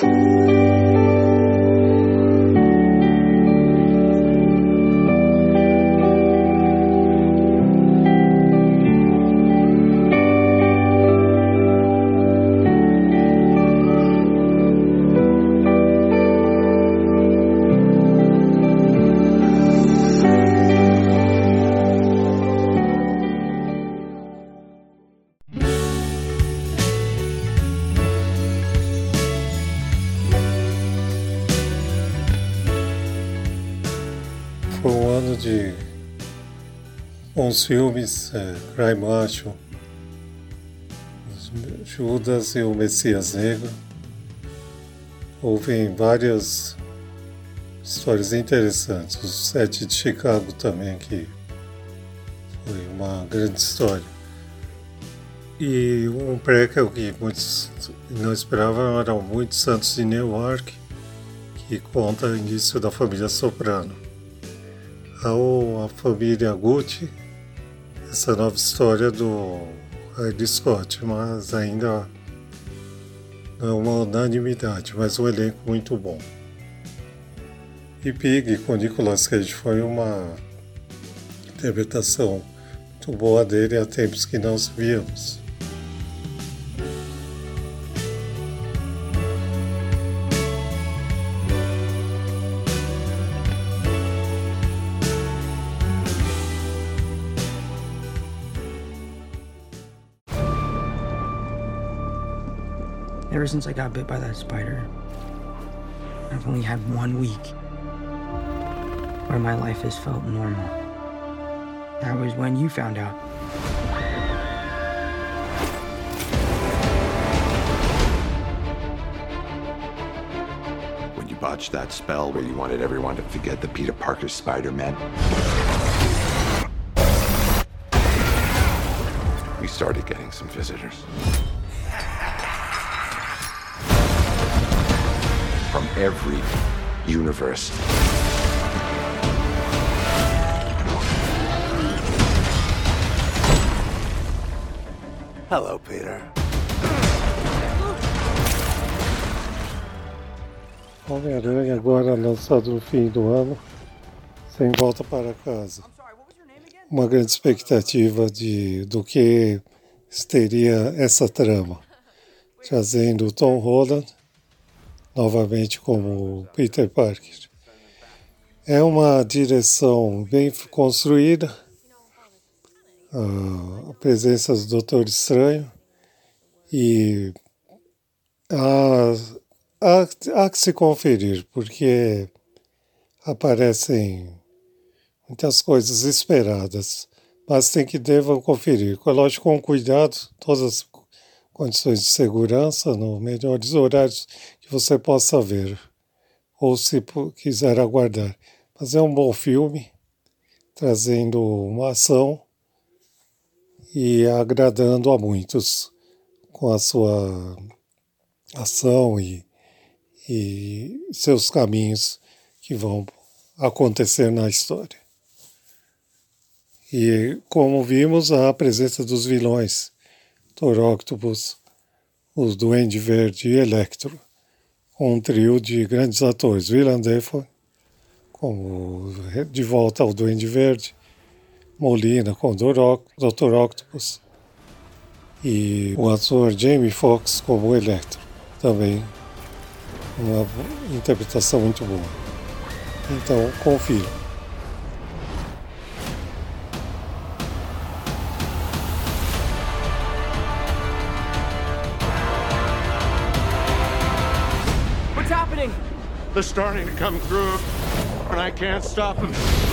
风 de uns filmes, é, Cry Macho, Judas e o Messias Negro. Houve várias histórias interessantes. O Sete de Chicago também, que foi uma grande história. E um prequel que muitos não esperavam era Muitos Santos de Newark, que conta o início da família Soprano ao a família Gucci essa nova história do Ridley Scott, mas ainda não é uma unanimidade, mas um elenco muito bom. E Pig com Nicolas Cage foi uma interpretação muito boa dele há tempos que não víamos. Ever since I got bit by that spider, I've only had one week where my life has felt normal. That was when you found out. When you botched that spell where you wanted everyone to forget the Peter Parker Spider-Man. We started getting some visitors. From every universe. Hello, Peter. Homem-Aranha agora lançado no fim do ano, sem volta para casa. Uma grande expectativa de do que teria essa trama, trazendo Tom Holland novamente como Peter Parker. É uma direção bem construída, a presença do Doutor Estranho e há, há, há que se conferir, porque aparecem muitas coisas esperadas, mas tem que devam conferir. Lógico, com cuidado, todas as condições de segurança, nos melhores horários você possa ver, ou se quiser aguardar. Mas é um bom filme, trazendo uma ação e agradando a muitos com a sua ação e, e seus caminhos que vão acontecer na história. E como vimos, a presença dos vilões, Thor os Duende Verde e Electro com um trio de grandes atores, Willem Dafoe, como De Volta ao Duende Verde, Molina com Dr. Octopus e o ator Jamie Foxx como Electro, também uma interpretação muito boa. Então, confira. They're starting to come through, and I can't stop them.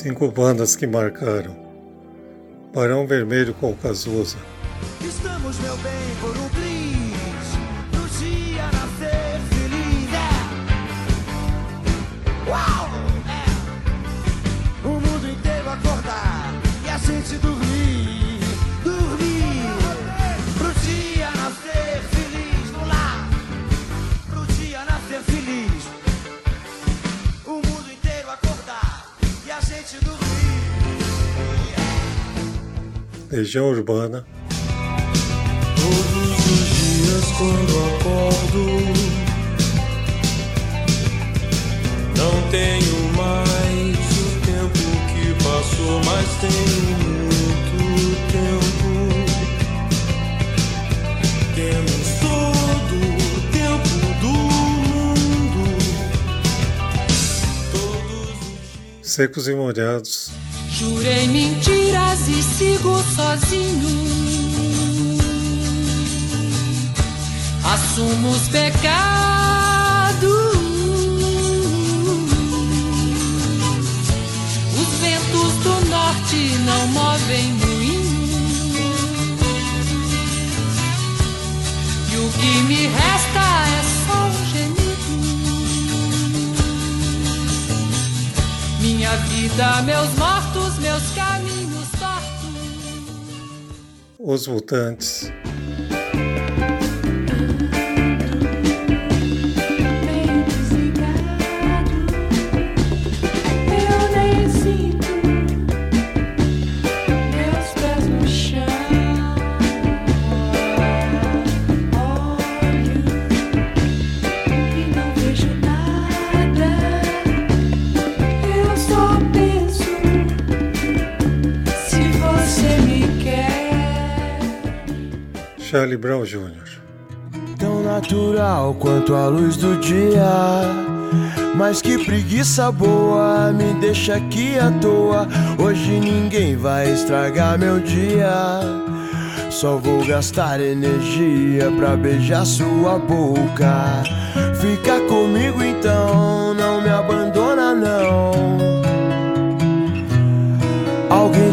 Cinco bandas que marcaram. Barão Vermelho com Cazuza. Estamos, meu bem, por Região Urbana. Todos os dias quando acordo, não tenho mais o tempo que passou, mas tenho Secos e molhados. Jurei mentiras e sigo sozinho. Assumo os pecados. Os ventos do norte não movem moinho. E o que me resta vida, meus mortos, meus caminhos tortos. Os Mutantes. Charlie Brown Jr. Tão natural quanto a luz do dia. Mas que preguiça boa, me deixa aqui à toa. Hoje ninguém vai estragar meu dia. Só vou gastar energia pra beijar sua boca. Fica comigo então, não me abandona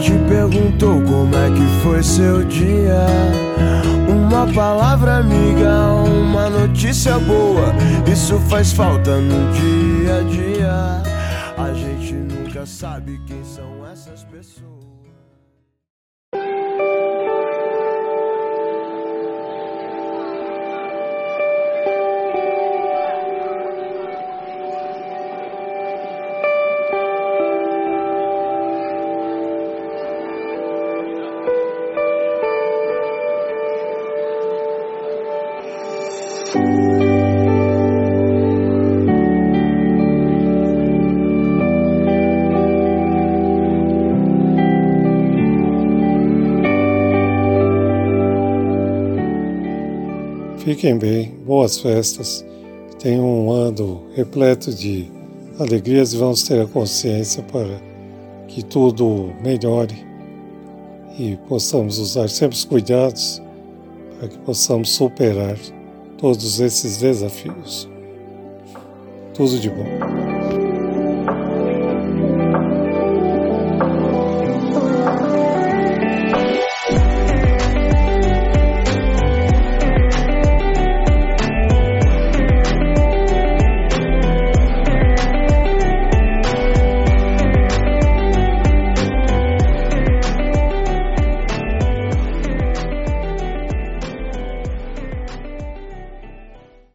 te perguntou como é que foi seu dia? Uma palavra amiga, uma notícia boa. Isso faz falta no dia a dia. A gente nunca sabe quem são essas pessoas. Fiquem bem, boas festas. Tenham um ano repleto de alegrias e vamos ter a consciência para que tudo melhore e possamos usar sempre os cuidados para que possamos superar todos esses desafios. Tudo de bom.